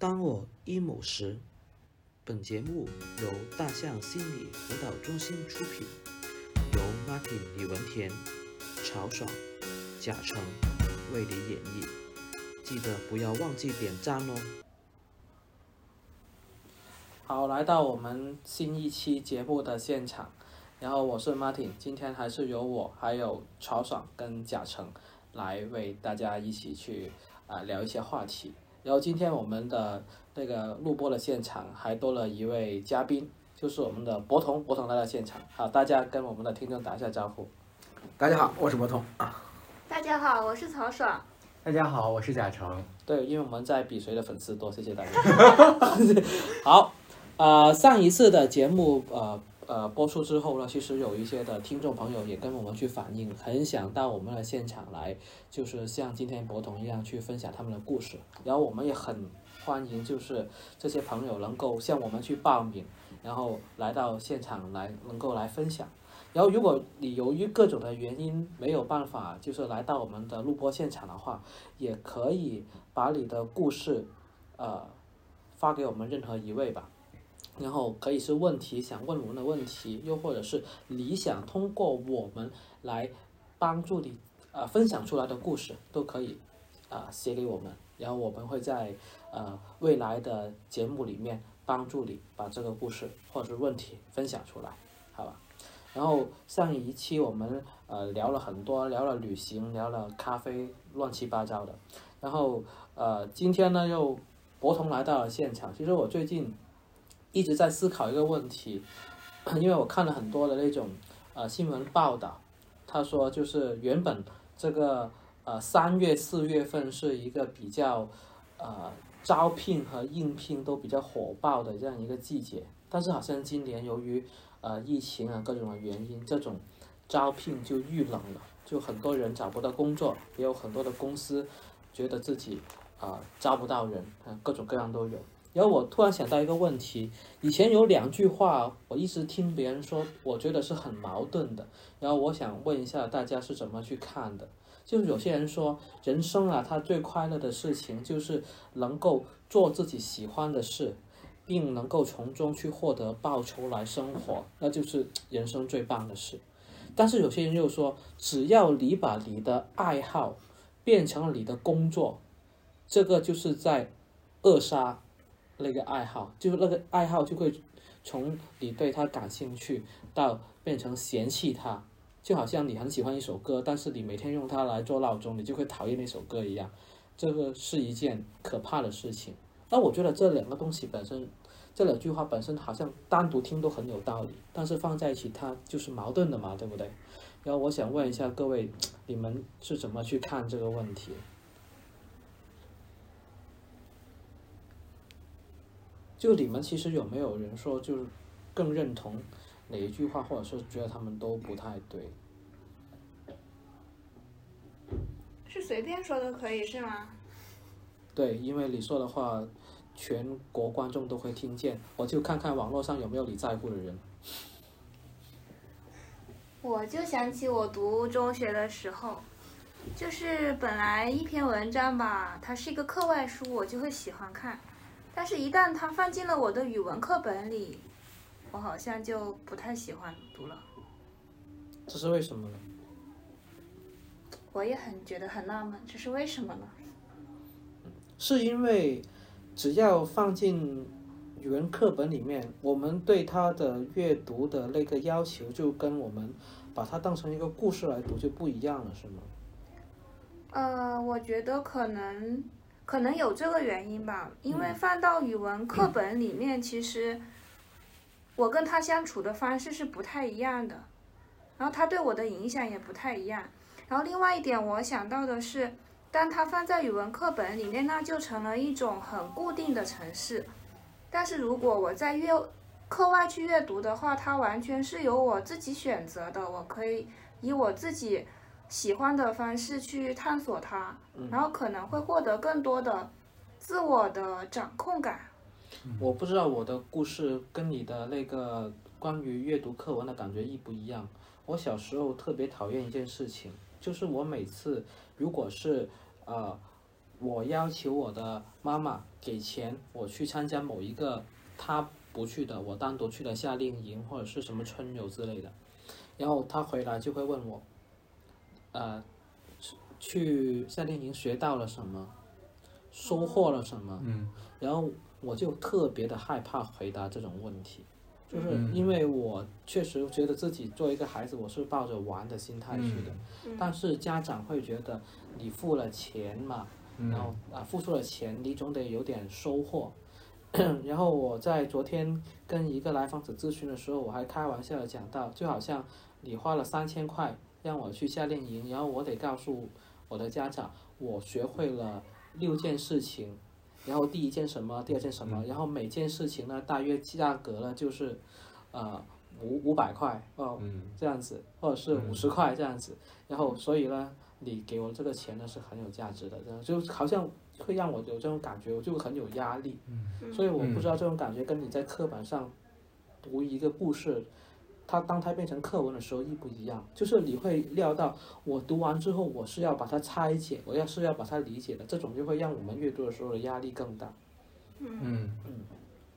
当我 emo 时，本节目由大象心理辅导中心出品，由 Martin 李文田、曹爽、贾成为你演绎。记得不要忘记点赞哦。好，来到我们新一期节目的现场，然后我是 Martin，今天还是由我还有曹爽跟贾成来为大家一起去啊、聊一些话题。然后今天我们的那个录播的现场还多了一位嘉宾，就是我们的博彤，博彤来到现场。好，大家跟我们的听众打一下招呼。大家好，我是博通啊。大家好，我是曹爽。大家好，我是贾成。对，因为我们在比谁的粉丝多，谢谢大家。好，呃，上一次的节目呃呃播出之后呢，其实有一些的听众朋友也跟我们去反映，很想到我们的现场来，就是像今天博彤一样去分享他们的故事。然后我们也很欢迎，就是这些朋友能够向我们去报名，然后来到现场来能够来分享。然后，如果你由于各种的原因没有办法，就是来到我们的录播现场的话，也可以把你的故事，呃，发给我们任何一位吧。然后可以是问题想问我们的问题，又或者是你想通过我们来帮助你呃分享出来的故事，都可以啊、写给我们，然后我们会在呃未来的节目里面帮助你把这个故事或者是问题分享出来，好吧？然后上一期我们呃聊了很多，聊了旅行，聊了咖啡，乱七八糟的。然后呃今天呢又博同来到了现场。其实我最近一直在思考一个问题，因为我看了很多的那种呃新闻报道，他说就是原本这个呃三月四月份是一个比较呃招聘和应聘都比较火爆的这样一个季节，但是好像今年由于呃疫情啊各种的原因，这种招聘就遇冷了，就很多人找不到工作，也有很多的公司觉得自己啊、呃招不到人，啊各种各样都有。然后我突然想到一个问题，以前有两句话我一直听别人说，我觉得是很矛盾的。然后我想问一下大家是怎么去看的？就是有些人说，人生啊，他最快乐的事情就是能够做自己喜欢的事，并能够从中去获得报酬来生活，那就是人生最棒的事。但是有些人又说，只要你把你的爱好变成了你的工作，这个就是在扼杀那个爱好，就是那个爱好就会从你对它感兴趣到变成嫌弃它，就好像你很喜欢一首歌，但是你每天用它来做闹钟，你就会讨厌那首歌一样。这个是一件可怕的事情。那我觉得这两个东西本身，这两句话本身好像单独听都很有道理，但是放在一起它就是矛盾的嘛，对不对？然后我想问一下各位，你们是怎么去看这个问题？就你们其实有没有人说就是更认同哪一句话，或者是觉得他们都不太对？是随便说都可以是吗？对，因为你说的话，全国观众都会听见，我就看看网络上有没有你在乎的人。我就想起我读中学的时候，就是本来一篇文章吧，它是一个课外书，我就会喜欢看，但是一旦它放进了我的语文课本里，我好像就不太喜欢读了。这是为什么呢？我也很觉得很纳闷，这是为什么呢？是因为只要放进语文课本里面，我们对它的阅读的那个要求就跟我们把它当成一个故事来读就不一样了，是吗？呃，我觉得可能可能有这个原因吧，因为放到语文课本里面，其实我跟他相处的方式是不太一样的，然后他对我的影响也不太一样。然后另外一点，我想到的是，当它放在语文课本里面，那就成了一种很固定的程式。但是如果我在阅课外去阅读的话，它完全是由我自己选择的，我可以以我自己喜欢的方式去探索它，然后可能会获得更多的自我的掌控感。我不知道我的故事跟你的那个关于阅读课文的感觉一不一样。我小时候特别讨厌一件事情，就是我每次如果是呃我要求我的妈妈给钱，我去参加某一个她不去的，我单独去的夏令营或者是什么春游之类的，然后她回来就会问我，呃，去夏令营学到了什么，收获了什么，嗯然后我就特别的害怕回答这种问题，就是嗯因为我确实觉得自己作为一个孩子，我是抱着玩的心态去的，嗯但是家长会觉得你付了钱嘛，嗯然后啊付出了钱，你总得有点收获。然后我在昨天跟一个来访者咨询的时候，我还开玩笑的讲到，就好像你花了三千块让我去夏令营，然后我得告诉我的家长，我学会了六件事情，然后第一件什么，第二件什么，然后每件事情呢，大约价格呢就是，呃五五百块哦，嗯。这样子，或者是五十块这样子，然后所以呢，你给我这个钱呢是很有价值的，这样就好像会让我有这种感觉，我就很有压力，所以我不知道这种感觉跟你在课本上读一个故事，它当它变成课文的时候一不一样，就是你会料到我读完之后我是要把它拆解，我要是要把它理解的，这种就会让我们阅读的时候的压力更大。嗯。嗯，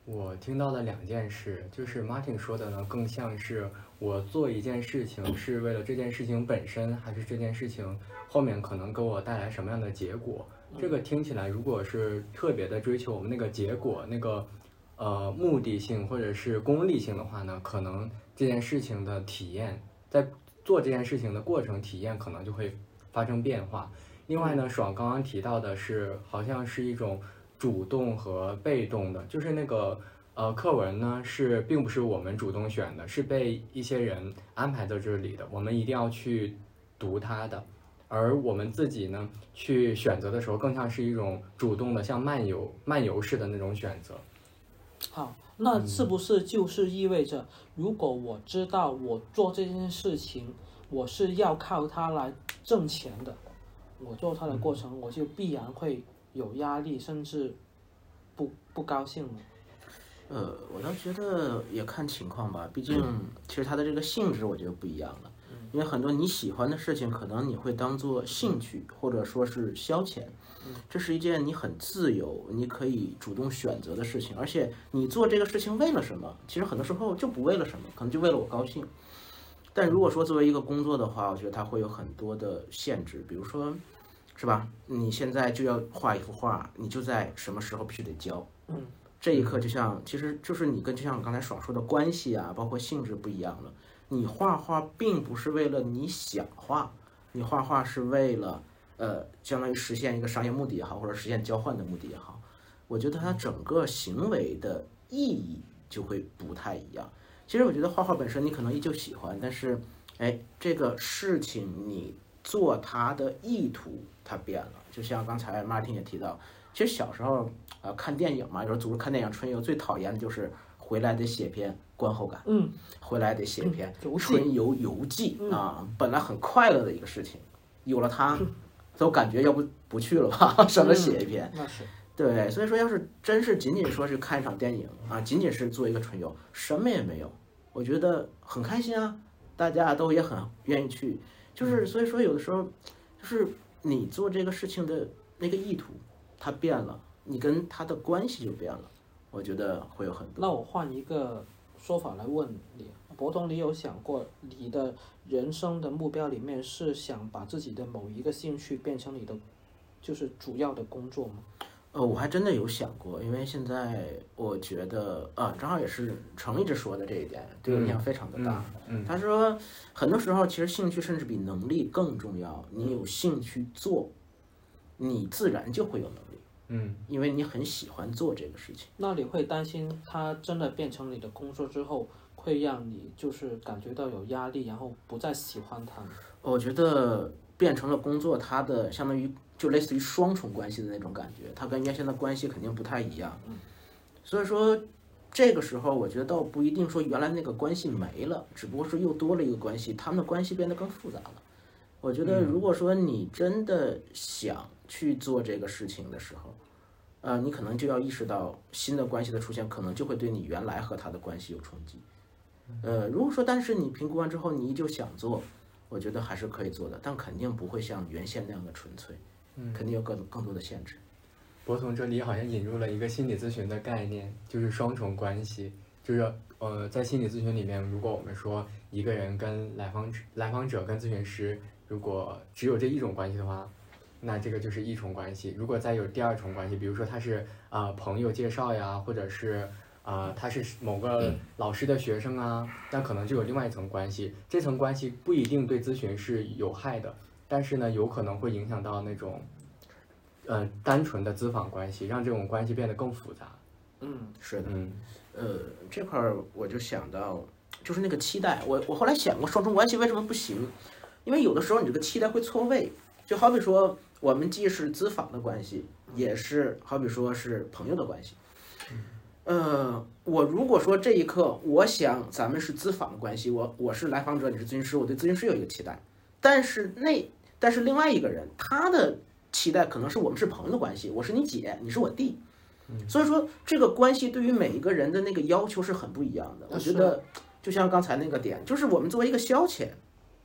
我听到了两件事，就是 Martin 说的呢，更像是我做一件事情是为了这件事情本身，还是这件事情后面可能给我带来什么样的结果。这个听起来，如果是特别的追求我们那个结果，那个呃目的性或者是功利性的话呢，可能这件事情的体验，在做这件事情的过程体验可能就会发生变化。另外呢，爽刚刚提到的是，好像是一种主动和被动的，就是那个呃课文呢是并不是我们主动选的，是被一些人安排在这里的，我们一定要去读它的。而我们自己呢，去选择的时候，更像是一种主动的，像漫游漫游式的那种选择。好，那是不是就是意味着，如果我知道我做这件事情，我是要靠它来挣钱的，我做它的过程，我就必然会有压力，甚至不不高兴了。呃，我倒觉得也看情况吧，毕竟其实它的这个性质我觉得不一样了。因为很多你喜欢的事情，可能你会当做兴趣或者说是消遣，这是一件你很自由、你可以主动选择的事情。而且你做这个事情为了什么？其实很多时候就不为了什么，可能就为了我高兴。但如果说作为一个工作的话，我觉得它会有很多的限制，比如说，是吧？你现在就要画一幅画，你就在什么时候必须得交。嗯，这一刻就像，其实就是你跟就像刚才爽说的关系啊，包括性质不一样了。你画画并不是为了你想画，你画画是为了呃，相当于实现一个商业目的也好，或者实现交换的目的也好。我觉得它整个行为的意义就会不太一样。其实我觉得画画本身你可能依旧喜欢，但是哎，这个事情你做它的意图它变了。就像刚才 Martin 也提到，其实小时候呃看电影嘛，有时候组织看电影春游最讨厌的就是回来得写篇观后感，嗯，回来得写一篇春游游记啊，本来很快乐的一个事情，有了它，都感觉要不不去了吧，省得写一篇。那是。对，所以说要是真是仅仅说是看一场电影啊，仅仅是做一个春游，什么也没有，我觉得很开心啊，大家都也很愿意去，就是所以说有的时候，就是你做这个事情的那个意图，它变了，你跟他的关系就变了，我觉得会有很多。那我换一个说法来问你，博通，你有想过你的人生的目标里面是想把自己的某一个兴趣变成你的就是主要的工作吗？呃，我还真的有想过，因为现在我觉得啊，正好也是程一直说的这一点，对我影响非常的大。嗯他说，很多时候其实兴趣甚至比能力更重要。你有兴趣做，你自然就会有能力，嗯因为你很喜欢做这个事情。那你会担心它真的变成你的工作之后，会让你就是感觉到有压力，然后不再喜欢它吗？我觉得变成了工作，它的相当于就类似于双重关系的那种感觉，它跟原先的关系肯定不太一样。嗯所以说，这个时候我觉得倒不一定说原来那个关系没了，只不过是又多了一个关系，他们的关系变得更复杂了。我觉得如果说你真的想去做这个事情的时候，呃，你可能就要意识到新的关系的出现，可能就会对你原来和他的关系有冲击。呃，如果说但是你评估完之后你依旧想做，我觉得还是可以做的，但肯定不会像原先那样的纯粹。嗯肯定有更更多的限制。博从这里好像引入了一个心理咨询的概念，就是双重关系。就是呃，在心理咨询里面，如果我们说一个人跟来访者、来访者跟咨询师，如果只有这一种关系的话，那这个就是一重关系。如果再有第二重关系，比如说他是啊、呃朋友介绍呀，或者是啊、呃他是某个老师的学生啊，那可能就有另外一层关系。这层关系不一定对咨询是有害的，但是呢，有可能会影响到那种。呃，单纯的咨访关系，让这种关系变得更复杂。嗯是的，嗯呃，这块儿我就想到，就是那个期待。我我后来想过，双重关系为什么不行？因为有的时候你这个期待会错位。就好比说，我们既是咨访的关系，也是好比说是朋友的关系。呃，我如果说这一刻我想咱们是咨访的关系，我我是来访者，你是咨询师，我对咨询师有一个期待，但是那但是另外一个人他的期待可能是我们是朋友的关系，我是你姐，你是我弟，所以说这个关系对于每一个人的那个要求是很不一样的。我觉得就像刚才那个点，就是我们作为一个消遣，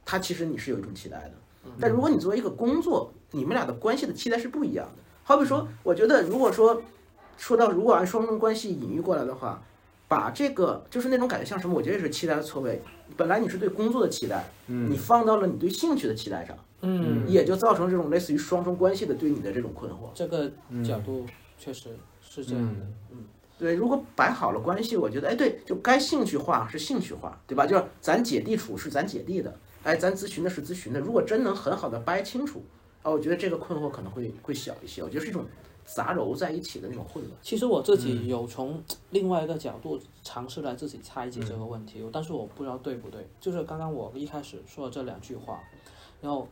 他其实你是有一种期待的，但如果你作为一个工作，你们俩的关系的期待是不一样的。好比说，我觉得如果说说到如果按双重关系隐喻过来的话，把这个就是那种感觉像什么？我觉得也是期待的错位。本来你是对工作的期待，嗯你放到了你对兴趣的期待上，嗯，也就造成这种类似于双重关系的对你的这种困惑。这个角度确实是这样的。嗯对，如果摆好了关系，我觉得，哎，对，就该兴趣化是兴趣化，对吧？就是咱姐弟处是咱姐弟的，哎，咱咨询的是咨询的。如果真能很好的掰清楚，啊，我觉得这个困惑可能会会小一些。我觉得是一种杂糅在一起的那种混乱。其实我自己有从另外一个角度尝试来自己拆解这个问题，但是我不知道对不对。就是刚刚我一开始说的这两句话，然后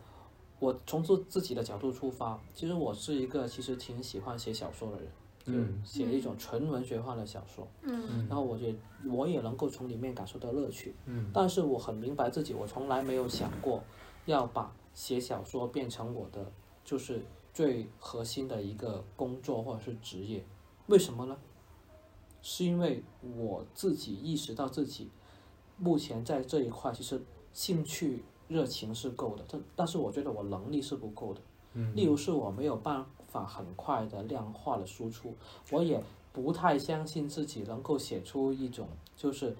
我从自自己的角度出发，其实我是一个其实挺喜欢写小说的人，就嗯写一种纯文学化的小说，嗯然后我也我也能够从里面感受到乐趣，嗯但是我很明白自己，我从来没有想过要把写小说变成我的就是最核心的一个工作或者是职业。为什么呢？是因为我自己意识到自己目前在这一块其实兴趣热情是够的，但但是我觉得我能力是不够的。嗯例如是我没有办法很快的量化的输出，我也不太相信自己能够写出一种就是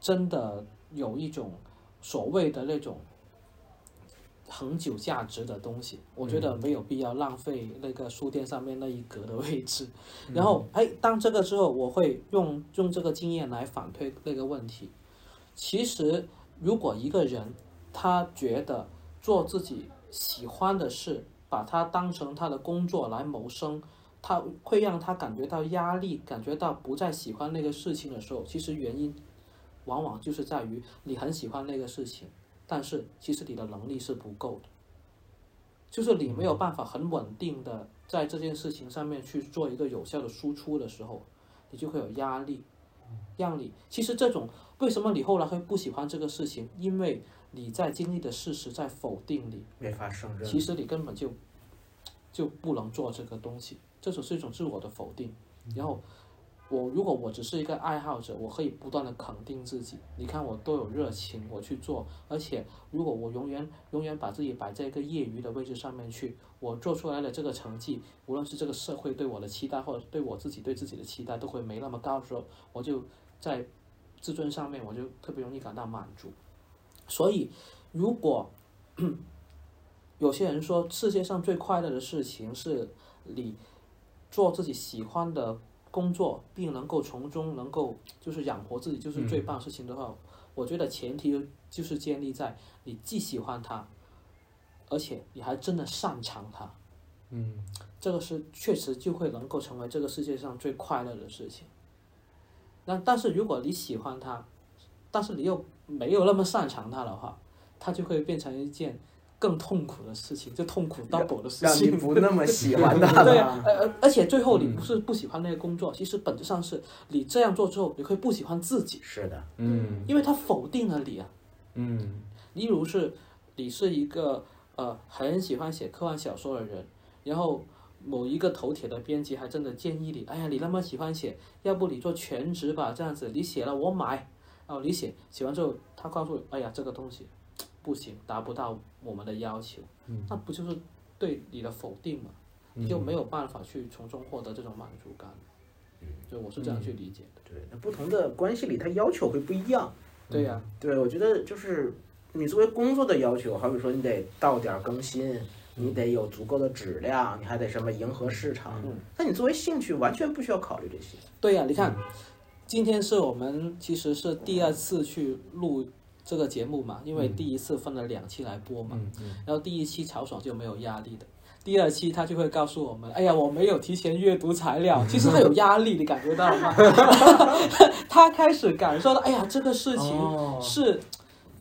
真的有一种所谓的那种恒久价值的东西，我觉得没有必要浪费那个书店上面那一格的位置。然后，哎，当这个之后，我会用用这个经验来反推那个问题。其实，如果一个人他觉得做自己喜欢的事，把它当成他的工作来谋生，他会让他感觉到压力，感觉到不再喜欢那个事情的时候，其实原因往往就是在于你很喜欢那个事情，但是其实你的能力是不够的，就是你没有办法很稳定的在这件事情上面去做一个有效的输出的时候，你就会有压力，让你其实这种为什么你后来会不喜欢这个事情，因为你在经历的事实在否定你。没法胜任。其实你根本就就不能做这个东西，这种是一种自我的否定。然后我如果我只是一个爱好者，我可以不断的肯定自己。你看我都有热情，我去做，而且如果我永远永远把自己摆在一个业余的位置上面去，我做出来的这个成绩，无论是这个社会对我的期待，或者对我自己对自己的期待，都会没那么高的时候，我就在自尊上面我就特别容易感到满足。所以如果 有些人说，世界上最快乐的事情是你做自己喜欢的工作，并能够从中能够就是养活自己，就是最棒的事情的话，我觉得前提就是建立在你既喜欢它，而且你还真的擅长它，嗯。这个是确实就会能够成为这个世界上最快乐的事情。那但是如果你喜欢它，但是你又没有那么擅长它的话，它就会变成一件更痛苦的事情，就痛苦 double 的事情让你。不那么 喜欢他对了啊，。呃而而且最后你不是不喜欢那个工作，其实本质上是你这样做之后，你会不喜欢自己，是的，嗯因为他否定了你啊。嗯例如是你是一个呃很喜欢写科幻小说的人，然后某一个头铁的编辑还真的建议你，哎呀，你那么喜欢写，要不你做全职吧，这样子你写了我买，然后你写写完之后，他告诉你，哎呀，这个东西不行，达不到我们的要求，那不就是对你的否定嘛，你就没有办法去从中获得这种满足感。嗯就我是这样去理解的。对，那不同的关系里，它要求会不一样。对呀、对，我觉得就是你作为工作的要求，好比说你得到点更新，你得有足够的质量，你还得什么迎合市场。嗯但你作为兴趣，完全不需要考虑这些。对呀、你看，今天是我们其实是第二次去录这个节目嘛，因为第一次分了两期来播嘛，然后第一期曹爽就没有压力的。第二期他就会告诉我们，哎呀，我没有提前阅读材料，其实他有压力，你感觉到吗？他开始感受到，哎呀，这个事情哦是，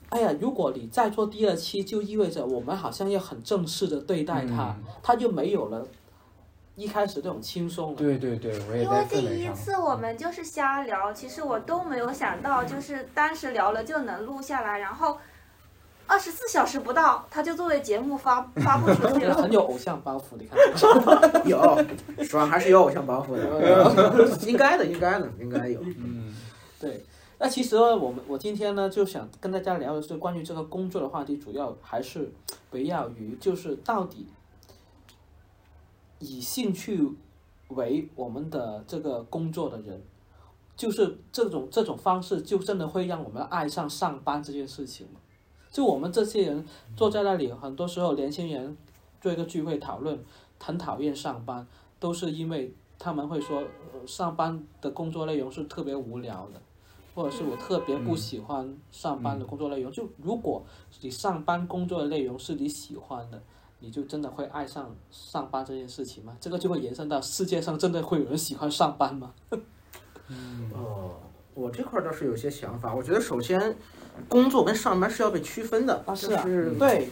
哎呀，如果你再做第二期，就意味着我们好像要很正式的对待他，嗯他就没有了一开始那种轻松了。对对对，我也因为第一。次我们就是瞎聊，其实我都没有想到，就是当时聊了就能录下来，然后二十四小时不到，他就作为节目发发布出去了。很有偶像包袱，你看这个。有，爽还是有偶像包袱的，应该的，应该的，应该有。嗯对，那其实呢，我们我今天呢就想跟大家聊的是关于这个工作的话题，主要还是围绕于就是到底以兴趣为我们的这个工作的人，就是这种这种方式，就真的会让我们爱上上班这件事情吗？就我们这些人坐在那里，很多时候年轻人做一个聚会讨论，很讨厌上班，都是因为他们会说，呃上班的工作内容是特别无聊的，或者是我特别不喜欢上班的工作内容。就如果你上班工作的内容是你喜欢的，你就真的会爱上上班这件事情吗？这个就会延伸到世界上真的会有人喜欢上班吗？嗯哦，我这块儿倒是有些想法。我觉得首先，工作跟上班是要被区分的。啊，就是啊，是对，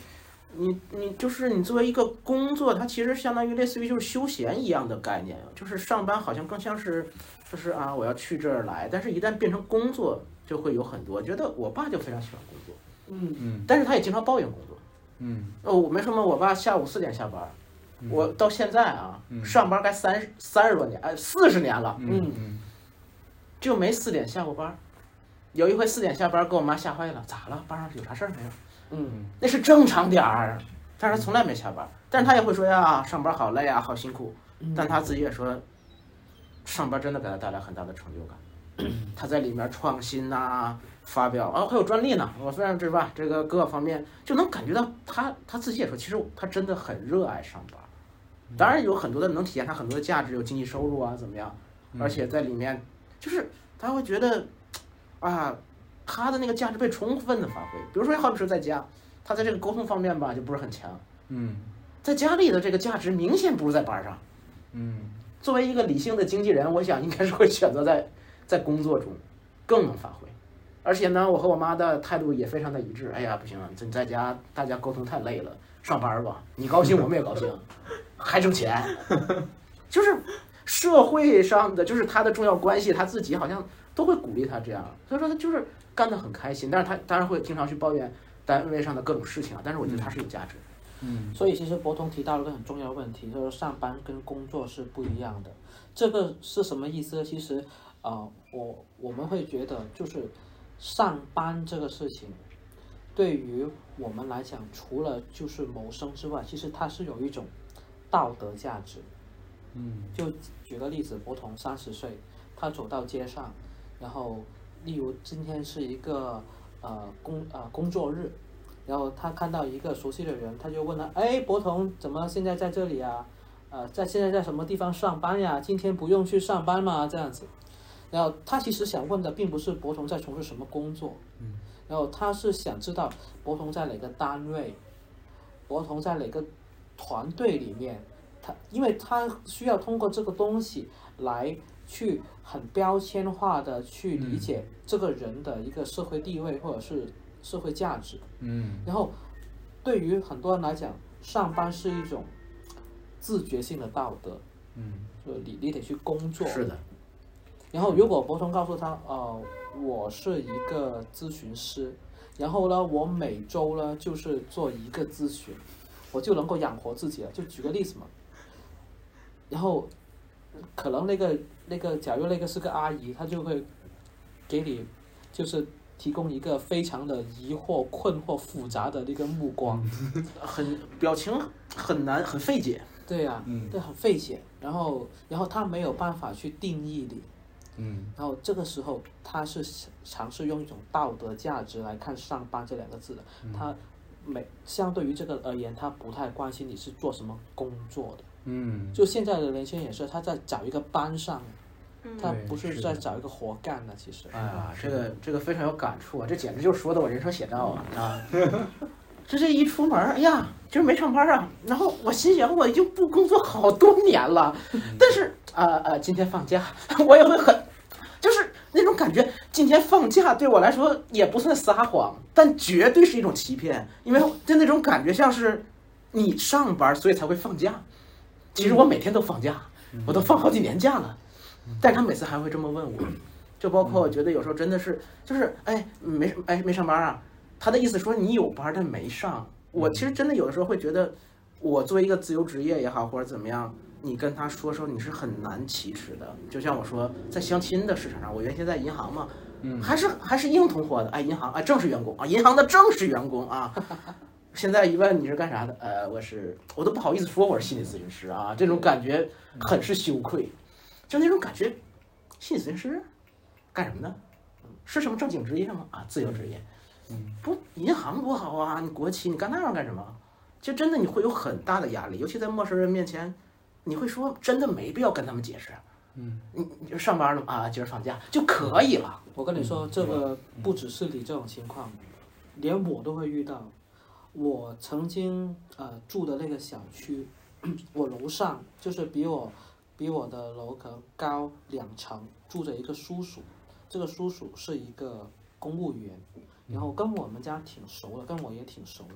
你你就是你作为一个工作，它其实相当于类似于就是休闲一样的概念，就是上班好像更像是就是啊我要去这儿来，但是一旦变成工作，就会有很多。觉得我爸就非常喜欢工作，嗯嗯但是他也经常抱怨工作。嗯哦，我为什么我爸下午四点下班？我到现在啊，嗯上班该三三十多年，哎，四十年了，嗯嗯就没四点下过班。有一回四点下班，给我妈吓坏了，咋了？班上有啥事儿没有？嗯那是正常点儿，但是他从来没下班。但是他也会说呀，上班好累啊，好辛苦。但他自己也说，上班真的给他带来很大的成就感。他在里面创新呐、发表啊，还有专利呢。我虽然是吧，这个各个方面就能感觉到他他自己也说，其实他真的很热爱上班。当然有很多的能体现他很多的价值，有经济收入啊，怎么样？而且在里面就是他会觉得啊，他的那个价值被充分的发挥。比如说，好比说在家，他在这个沟通方面吧就不是很强，嗯在家里的这个价值明显不如在班上。嗯作为一个理性的经纪人，我想应该是会选择在在工作中更能发挥。而且呢，我和我妈的态度也非常的一致。哎呀，不行，你在家大家沟通太累了，上班吧，你高兴我们也高兴，还挣钱，就是社会上的就是他的重要关系，他自己好像都会鼓励他这样，所以说他就是干得很开心。但是他当然会经常去抱怨单位上的各种事情啊，但是我觉得他是有价值的。嗯所以其实博通提到了一个很重要的问题，就是上班跟工作是不一样的。这个是什么意思呢？其实，呃，我我们会觉得就是上班这个事情，对于我们来讲，除了就是谋生之外，其实它是有一种道德价值。嗯就举个例子，博同三十岁，他走到街上，然后例如今天是一个呃工呃工作日，然后他看到一个熟悉的人，他就问他，哎，博同怎么现在在这里啊？呃，在现在在什么地方上班呀？今天不用去上班吗？这样子，然后他其实想问的并不是博同在从事什么工作，嗯，然后他是想知道博同在哪个单位，博同在哪个团队里面，他因为他需要通过这个东西来去很标签化的去理解这个人的一个社会地位或者是社会价值。嗯然后对于很多人来讲，上班是一种自觉性的道德，嗯就你你得去工作。是的，然后如果博通告诉他，呃，我是一个咨询师，然后呢，我每周呢就是做一个咨询，我就能够养活自己了。就举个例子嘛。然后，可能那个那个，假如那个是个阿姨，她就会给你就是提供一个非常的疑惑、困惑、复杂的那个目光。很表情很难，很费解。对呀、嗯对，很费解。然后，然后他没有办法去定义你。嗯然后这个时候，他是尝试用一种道德价值来看“上班”这两个字的。他每相对于这个而言，他不太关心你是做什么工作的。嗯，就现在的年轻人也是，他在找一个班上，嗯他不是在找一个活干的。其实，哎呀，这个这个非常有感触啊！这简直就是说的我人生写照啊啊！这这一出门儿，哎呀，今儿没上班啊。然后我心想，我已经不工作好多年了，但是啊啊、今天放假，我也会很，就是那种感觉。今天放假对我来说也不算撒谎，但绝对是一种欺骗，因为就那种感觉像是你上班，所以才会放假。其实我每天都放假，我都放好几年假了，但是他每次还会这么问我。就包括我觉得有时候真的是，就是哎没哎没上班啊，他的意思说你有班但没上。我其实真的有的时候会觉得，我作为一个自由职业也好或者怎么样，你跟他说说你是很难启齿的。就像我说，在相亲的市场上，我原先在银行嘛，嗯还是还是硬通货的，哎，银行啊正式员工啊，银行的正式员工啊。现在一问你是干啥的，呃，我是我都不好意思说我是心理咨询师啊，这种感觉很是羞愧，就那种感觉，心理咨询师干什么的？是什么正经职业吗？啊，自由职业。嗯，不，银行多好啊！你国企，你干那玩意儿干什么？就真的你会有很大的压力，尤其在陌生人面前，你会说真的没必要跟他们解释。嗯，你你就上班了吗？啊，今儿放假就可以了。我跟你说，这个不只是你这种情况，连我都会遇到。我曾经呃住的那个小区，我楼上就是比我比我的楼可能高两层，住着一个叔叔。这个叔叔是一个公务员，然后跟我们家挺熟的，跟我也挺熟的。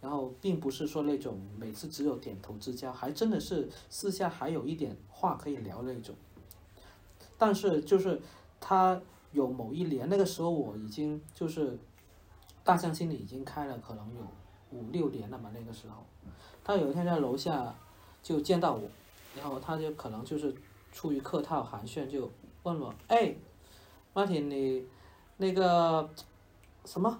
然后并不是说那种每次只有点头之交，还真的是私下还有一点话可以聊那种。但是就是他有某一年，那个时候我已经就是大象心里已经开了，可能有五六年了嘛。那个时候，他有一天在楼下就见到我，然后他就可能就是出于客套寒暄，就问我：“哎，Martin，你那个什么，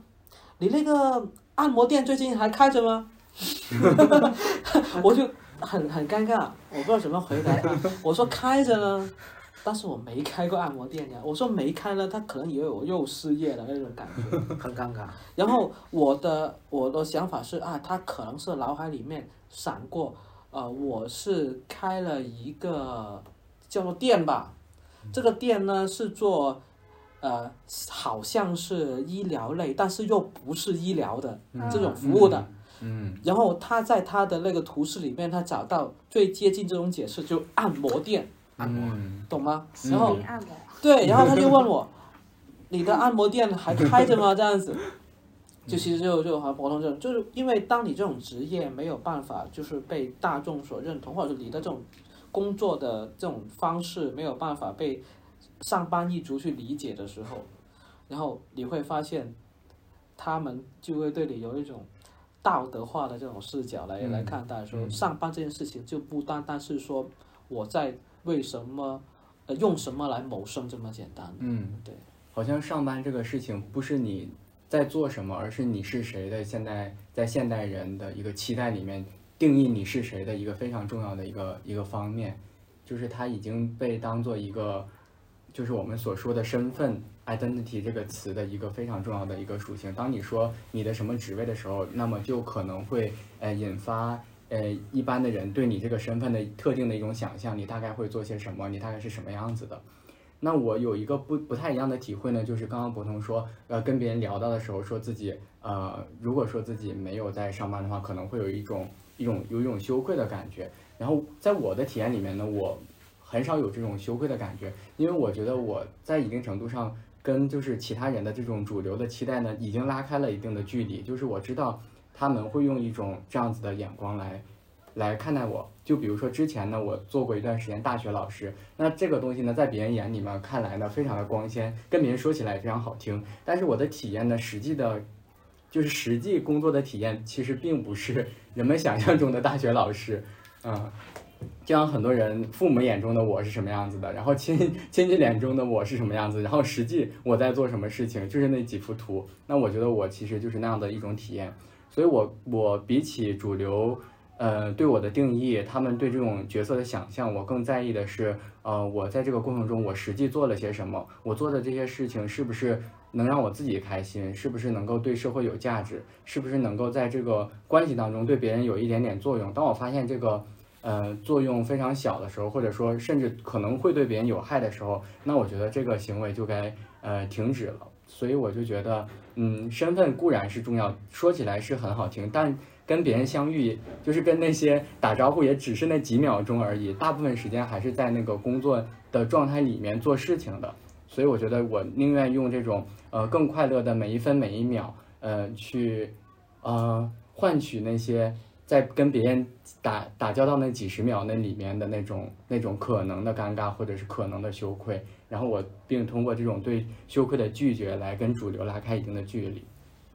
你那个按摩店最近还开着吗？” 我就很很尴尬，我不知道怎么回答他。我说开着呢，但是我没开过按摩店呀。我说没开呢，他可能以为我又失业了那种感觉。很尴尬。然后我的我的想法是啊，他可能是脑海里面闪过，呃，我是开了一个叫做店吧，这个店呢是做，呃，好像是医疗类，但是又不是医疗的这种服务的。嗯然后他在他的那个图示里面，他找到最接近这种解释，就按摩店，按摩嗯懂吗？然后灵按摩，对，然后他就问我，你的按摩店还开着吗？这样子，就其实就就和普通这种，就是因为当你这种职业没有办法就是被大众所认同，或者是你的这种工作的这种方式没有办法被上班一族去理解的时候，然后你会发现，他们就会对你有一种道德化的这种视角来、嗯来看待，说嗯。上班这件事情就不单单是说我在为什么呃用什么来谋生这么简单。嗯，对，好像上班这个事情不是你在做什么，而是你是谁的现在在现代人的一个期待里面定义你是谁的一个非常重要的一个一个方面，就是它已经被当做一个，就是我们所说的身份 identity 这个词的一个非常重要的一个属性。当你说你的什么职位的时候，那么就可能会呃引发。呃，一般的人对你这个身份的特定的一种想象，你大概会做些什么，你大概是什么样子的。那我有一个不不太一样的体会呢，就是刚刚博通说，呃，跟别人聊到的时候，说自己呃，如果说自己没有在上班的话，可能会有一种一种有一种羞愧的感觉。然后在我的体验里面呢，我很少有这种羞愧的感觉，因为我觉得我在一定程度上跟就是其他人的这种主流的期待呢，已经拉开了一定的距离。就是我知道他们会用一种这样子的眼光来来看待我。就比如说之前呢，我做过一段时间大学老师，那这个东西呢，在别人眼里面看来呢，非常的光鲜，跟别人说起来也非常好听。但是我的体验呢，实际的，就是实际工作的体验，其实并不是人们想象中的大学老师，嗯，就像很多人父母眼中的我是什么样子的，然后亲 亲戚眼中的我是什么样子，然后实际我在做什么事情，就是那几幅图。那我觉得我其实就是那样的一种体验，所以我我比起主流。呃，对我的定义，他们对这种角色的想象，我更在意的是，呃，我在这个过程中，我实际做了些什么，我做的这些事情是不是能让我自己开心，是不是能够对社会有价值，是不是能够在这个关系当中对别人有一点点作用。当我发现这个，呃，作用非常小的时候，或者说甚至可能会对别人有害的时候，那我觉得这个行为就该呃停止了。所以我就觉得，嗯，身份固然是重要，说起来是很好听，但。跟别人相遇，就是跟那些打招呼，也只是那几秒钟而已。大部分时间还是在那个工作的状态里面做事情的。所以我觉得我宁愿用这种呃更快乐的每一分每一秒，呃去呃换取那些在跟别人打打交道那几十秒那里面的那种那种可能的尴尬或者是可能的羞愧。然后我并通过这种对羞愧的拒绝来跟主流拉开一定的距离。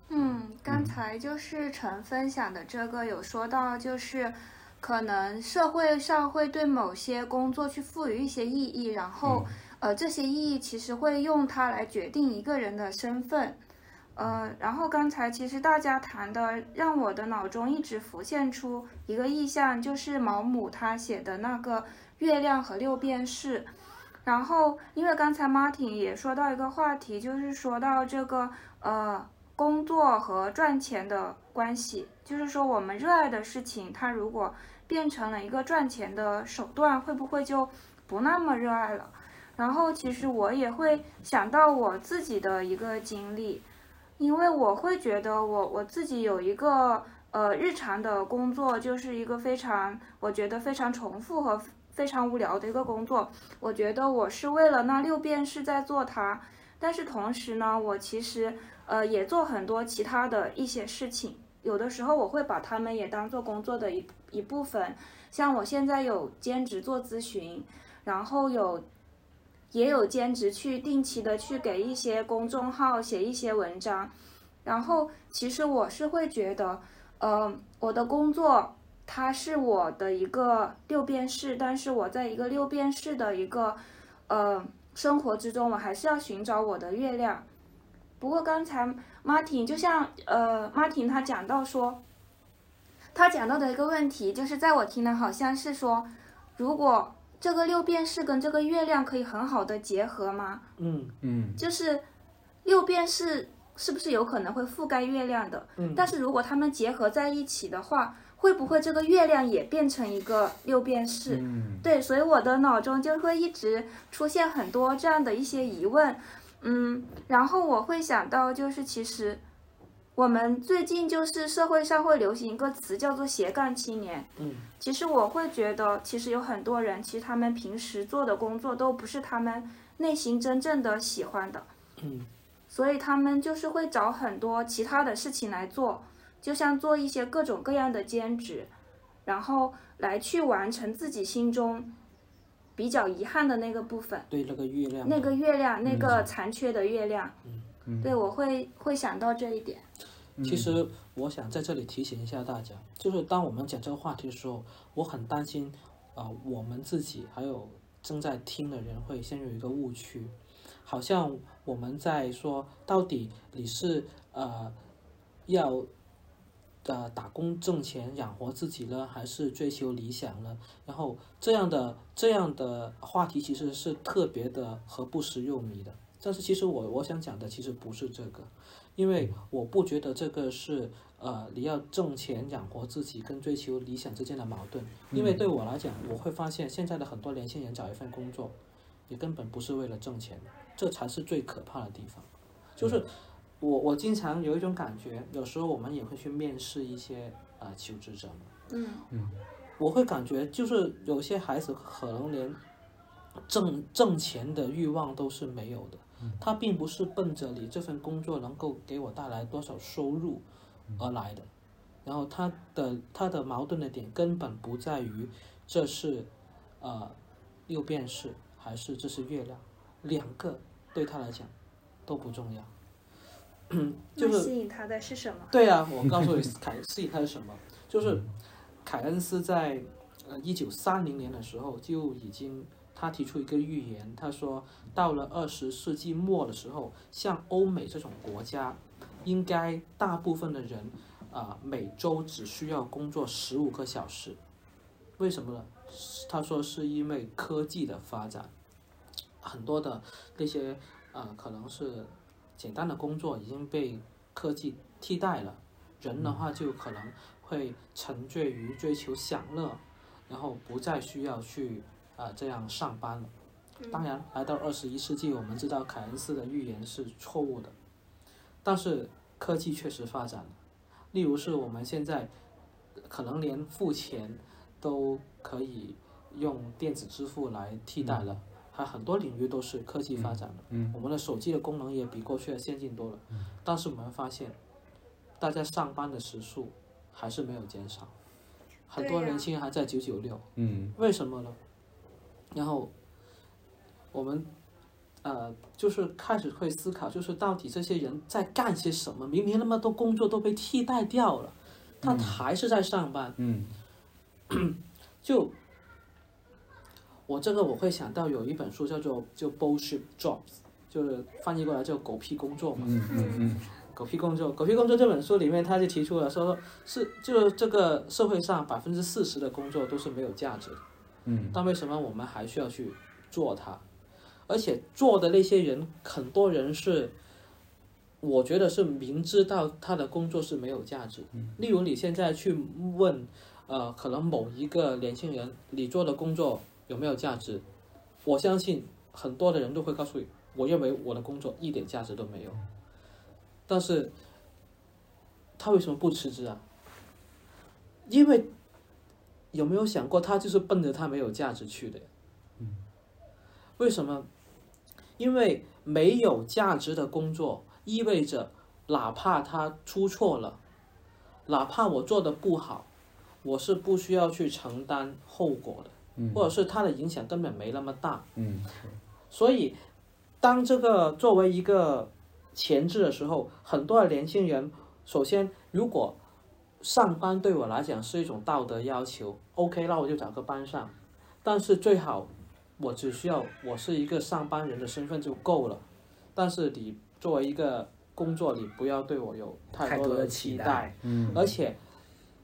嗯，刚才就是陈分享的这个有说到，就是可能社会上会对某些工作去赋予一些意义，然后呃这些意义其实会用它来决定一个人的身份，呃，然后刚才其实大家谈的让我的脑中一直浮现出一个意象，就是毛姆他写的那个月亮和六便士，然后因为刚才 Martin 也说到一个话题，就是说到这个呃。工作和赚钱的关系，就是说我们热爱的事情，它如果变成了一个赚钱的手段，会不会就不那么热爱了？然后其实我也会想到我自己的一个经历，因为我会觉得我我自己有一个呃日常的工作，就是一个非常我觉得非常重复和非常无聊的一个工作。我觉得我是为了那六便士在做它，但是同时呢，我其实。呃，也做很多其他的一些事情，有的时候我会把他们也当做工作的一一部分。像我现在有兼职做咨询，然后有也有兼职去定期的去给一些公众号写一些文章。然后其实我是会觉得，呃，我的工作它是我的一个六便士，但是我在一个六便士的一个呃生活之中，我还是要寻找我的月亮。不过刚才 Martin 就像呃 Martin 他讲到说，他讲到的一个问题，就是在我听来好像是说，如果这个六便士跟这个月亮可以很好的结合吗？嗯嗯，就是六便士是不是有可能会覆盖月亮的？嗯，但是如果它们结合在一起的话，会不会这个月亮也变成一个六便士？嗯，对，所以我的脑中就会一直出现很多这样的一些疑问。嗯，然后我会想到，就是其实我们最近就是社会上会流行一个词叫做斜杠青年。嗯，其实我会觉得，其实有很多人，其实他们平时做的工作都不是他们内心真正的喜欢的。嗯，所以他们就是会找很多其他的事情来做，就像做一些各种各样的兼职，然后来去完成自己心中。比较遗憾的那个部分，对那个月亮，那个月亮，那个残缺的月亮，嗯，对我会会想到这一点。其实我想在这里提醒一下大家，就是当我们讲这个话题的时候，我很担心啊，我们自己还有正在听的人会陷入一个误区，好像我们在说到底你是呃要。呃，打工挣钱养活自己呢，还是追求理想呢？然后这样的这样的话题其实是特别的和不食肉糜的。但是其实我我想讲的其实不是这个，因为我不觉得这个是呃你要挣钱养活自己跟追求理想之间的矛盾。因为对我来讲，我会发现现在的很多年轻人找一份工作，也根本不是为了挣钱，这才是最可怕的地方，就是。我我经常有一种感觉，有时候我们也会去面试一些呃求职者嘛，嗯嗯，我会感觉就是有些孩子可能连挣挣钱的欲望都是没有的，他并不是奔着你这份工作能够给我带来多少收入而来的，然后他的他的矛盾的点根本不在于这是呃六便士还是这是月亮，两个对他来讲都不重要。就是吸引他的是什么？对啊，我告诉你，凯吸引他是什么？就是凯恩斯在呃一九三零年的时候就已经他提出一个预言，他说到了二十世纪末的时候，像欧美这种国家，应该大部分的人啊、每周只需要工作十五个小时，为什么呢？他说是因为科技的发展，很多的那些呃可能是简单的工作已经被科技替代了，人的话就可能会沉醉于追求享乐，然后不再需要去啊、呃这样上班了。当然，来到二十一世纪，我们知道凯恩斯的预言是错误的，但是科技确实发展了。例如是我们现在可能连付钱都可以用电子支付来替代了，还很多领域都是科技发展了。嗯我们的手机的功能也比过去的先进多了，但是我们发现，大家上班的时数还是没有减少，很多对呀年轻人还在九九六，嗯为什么呢？然后我们呃，就是开始会思考，就是到底这些人在干些什么？明明那么多工作都被替代掉了，他还是在上班。嗯 就我这个我会想到有一本书叫做就 bullshit jobs，就是翻译过来叫狗屁工作嘛。嗯嗯嗯 狗屁工作，狗屁工作这本书里面他就提出了说是就是这个社会上百分之四十的工作都是没有价值的。嗯但为什么我们还需要去做它？而且做的那些人，很多人是，我觉得是明知道他的工作是没有价值。例如你现在去问，呃，可能某一个年轻人，你做的工作有没有价值？我相信很多的人都会告诉你，我认为我的工作一点价值都没有。但是，他为什么不辞职啊？因为有没有想过，他就是奔着他没有价值去的呀？为什么？因为没有价值的工作意味着，哪怕他出错了，哪怕我做的不好，我是不需要去承担后果的，嗯或者是他的影响根本没那么大。嗯所以，当这个作为一个前置的时候，很多的年轻人，首先如果上班对我来讲是一种道德要求，OK，那我就找个班上，但是最好我只需要我是一个上班人的身份就够了，但是你作为一个工作，你不要对我有太多的期待，嗯。而且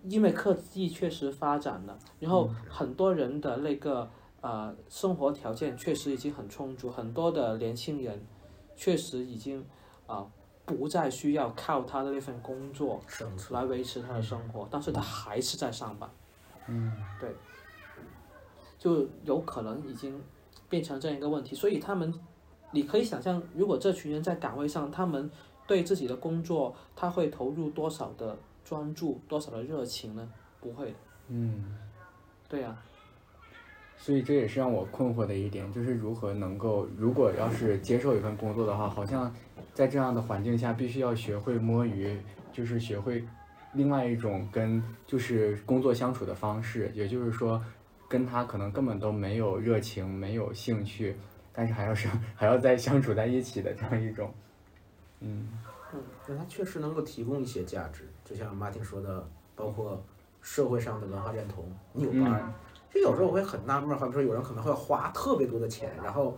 因为科技确实发展了，然后很多人的那个呃生活条件确实已经很充足，很多的年轻人确实已经啊、不再需要靠他的那份工作。来维持他的生活，但是他还是在上班，嗯对，就有可能已经变成这样一个问题，所以他们，你可以想象，如果这群人在岗位上，他们对自己的工作，他会投入多少的专注，多少的热情呢？不会的，嗯。对呀、所以这也是让我困惑的一点，就是如何能够，如果要是接受一份工作的话，好像在这样的环境下，必须要学会摸鱼，就是学会另外一种跟就是工作相处的方式，也就是说，跟他可能根本都没有热情、没有兴趣，但是还要是 还要再相处在一起的这样一种，嗯嗯，那他确实能够提供一些价值，就像马丁说的，包括社会上的文化认同，你有伴儿。嗯就有时候我会很纳闷儿，好比说有人可能会花特别多的钱，然后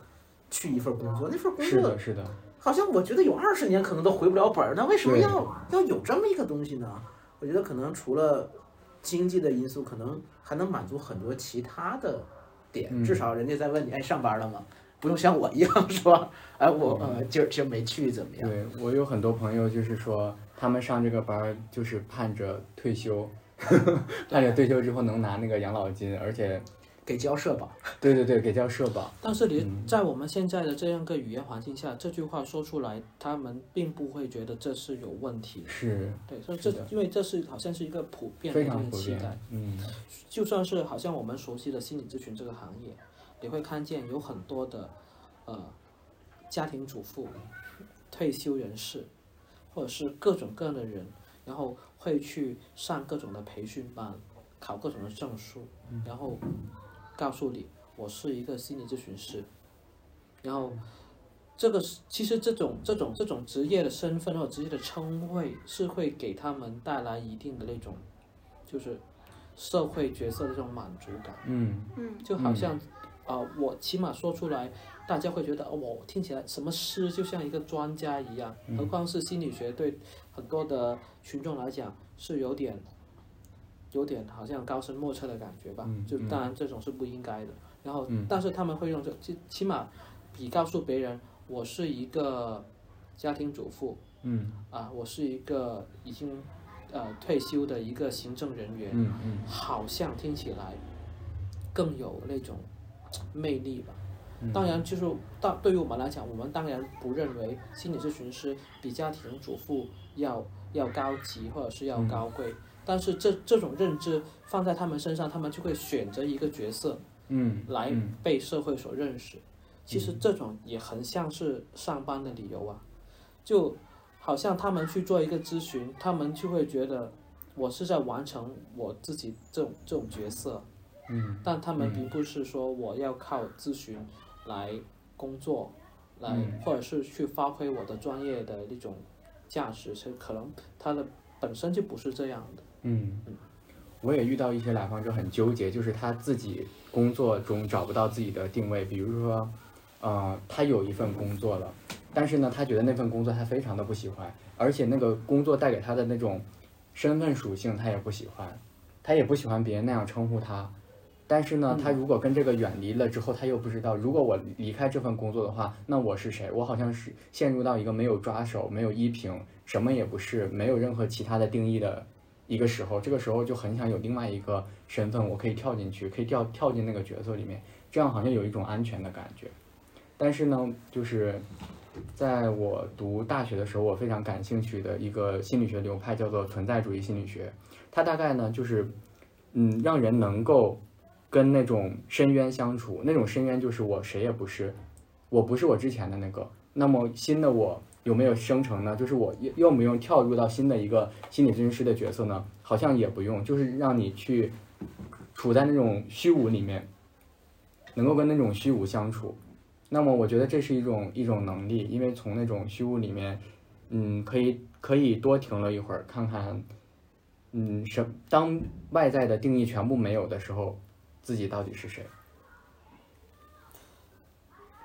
去一份工作，那份工作是的，是的，好像我觉得有二十年可能都回不了本儿，那为什么要要有这么一个东西呢？我觉得可能除了经济的因素，可能还能满足很多其他的点，嗯至少人家在问你，哎，上班了吗？不用像我一样说，哎，我呃今儿今儿没去怎么样？对我有很多朋友就是说，他们上这个班儿就是盼着退休，盼着退休之后能拿那个养老金，而且，给交社保，对对对，给交社保。但是你嗯在我们现在的这样一个语言环境下，这句话说出来，他们并不会觉得这是有问题。是对，所以这因为这是好像是一个普遍的非一常普遍种期待。，嗯就算是好像我们熟悉的心理咨询这个行业，你会看见有很多的呃家庭主妇、退休人士，或者是各种各样的人，然后会去上各种的培训班，考各种的证书，然后告诉你我是一个心理咨询师，然后。这个是其实这种这种这种职业的身份或者职业的称谓是会给他们带来一定的那种，就是社会角色的这种满足感，嗯。嗯。就好像啊、呃我起码说出来，大家会觉得哦，我听起来什么诗就像一个专家一样，何况是心理学对很多的群众来讲是有点。有点好像高深莫测的感觉吧，就当然这种是不应该的。然后，嗯但是他们会用这，起起码比告诉别人我是一个家庭主妇，嗯啊，我是一个已经呃退休的一个行政人员，嗯嗯好像听起来更有那种魅力吧。嗯。当然，就是当对于我们来讲，我们当然不认为心理咨询师比家庭主妇要要高级或者是要高贵，但是这这种认知放在他们身上，他们就会选择一个角色嗯来嗯。被社会所认识。其实这种也很像是上班的理由啊，就好像他们去做一个咨询，他们就会觉得我是在完成我自己这种这种角色，嗯但他们并不是说我要靠咨询来工作，来嗯或者是去发挥我的专业的那种价值，其实可能他的本身就不是这样的。嗯，我也遇到一些来访者很纠结，就是他自己工作中找不到自己的定位，比如说，呃，他有一份工作了，但是呢，他觉得那份工作他非常的不喜欢，而且那个工作带给他的那种身份属性他也不喜欢，他也不喜欢别人那样称呼他。但是呢，他如果跟这个远离了之后，他又不知道，如果我离开这份工作的话，那我是谁？我好像是陷入到一个没有抓手、没有依凭、什么也不是、没有任何其他的定义的一个时候，这个时候就很想有另外一个身份，我可以跳进去，可以跳跳进那个角色里面，这样好像有一种安全的感觉。但是呢，就是在我读大学的时候，我非常感兴趣的一个心理学流派叫做存在主义心理学，它大概呢就是，嗯，让人能够跟那种深渊相处，那种深渊就是我谁也不是，我不是我之前的那个，那么新的我有没有生成呢？就是我用不用跳入到新的一个心理咨询师的角色呢？好像也不用，就是让你去处在那种虚无里面，能够跟那种虚无相处。那么我觉得这是一种一种能力，因为从那种虚无里面，嗯，可以可以多停了一会儿，看看，嗯，什当外在的定义全部没有的时候，自己到底是谁？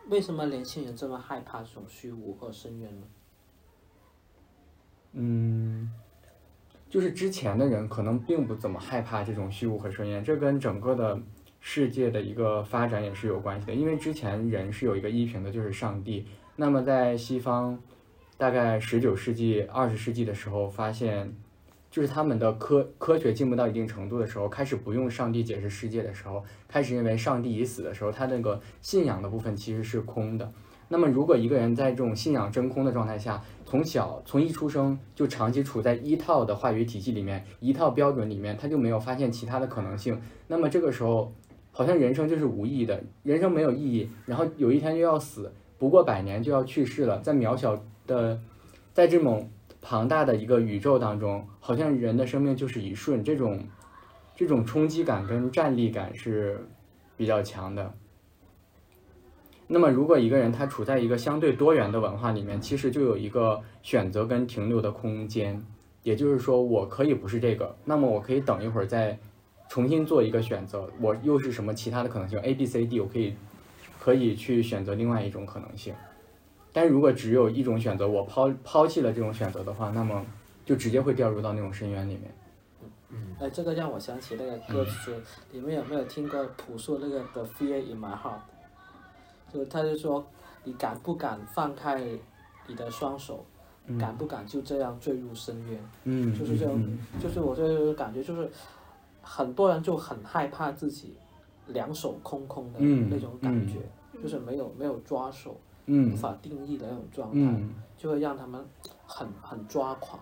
为什么年轻人这么害怕这种虚无和深渊呢？嗯，就是之前的人可能并不怎么害怕这种虚无和深渊，这跟整个的世界的一个发展也是有关系的。因为之前人是有一个依凭的，就是上帝。那么在西方，大概十九世纪、二十世纪的时候，发现就是他们的科科学进步到一定程度的时候，开始不用上帝解释世界的时候，开始认为上帝已死的时候，他那个信仰的部分其实是空的。那么，如果一个人在这种信仰真空的状态下，从小从一出生就长期处在一套的话语体系里面，一套标准里面，他就没有发现其他的可能性。那么这个时候，好像人生就是无意义的，人生没有意义，然后有一天就要死，不过百年就要去世了，在渺小的，在这种庞大的一个宇宙当中，好像人的生命就是一瞬，这种这种冲击感跟站立感是比较强的。那么，如果一个人他处在一个相对多元的文化里面，其实就有一个选择跟停留的空间。也就是说，我可以不是这个，那么我可以等一会儿再重新做一个选择，我又是什么其他的可能性？A、B、C、D，我可以可以去选择另外一种可能性。但是如果只有一种选择，我抛抛弃了这种选择的话，那么就直接会掉入到那种深渊里面。嗯哎，这个让我想起那个歌词，你们有没有听过朴树那个《The Fear in My Heart》？就他就说，你敢不敢放开你的双手？敢不敢就这样坠入深渊？嗯，就是这种嗯就是我这个感觉，就是很多人就很害怕自己两手空空的嗯那种感觉，就是没有没有抓手，无嗯法定义的那种状态，嗯就会让他们很很抓狂。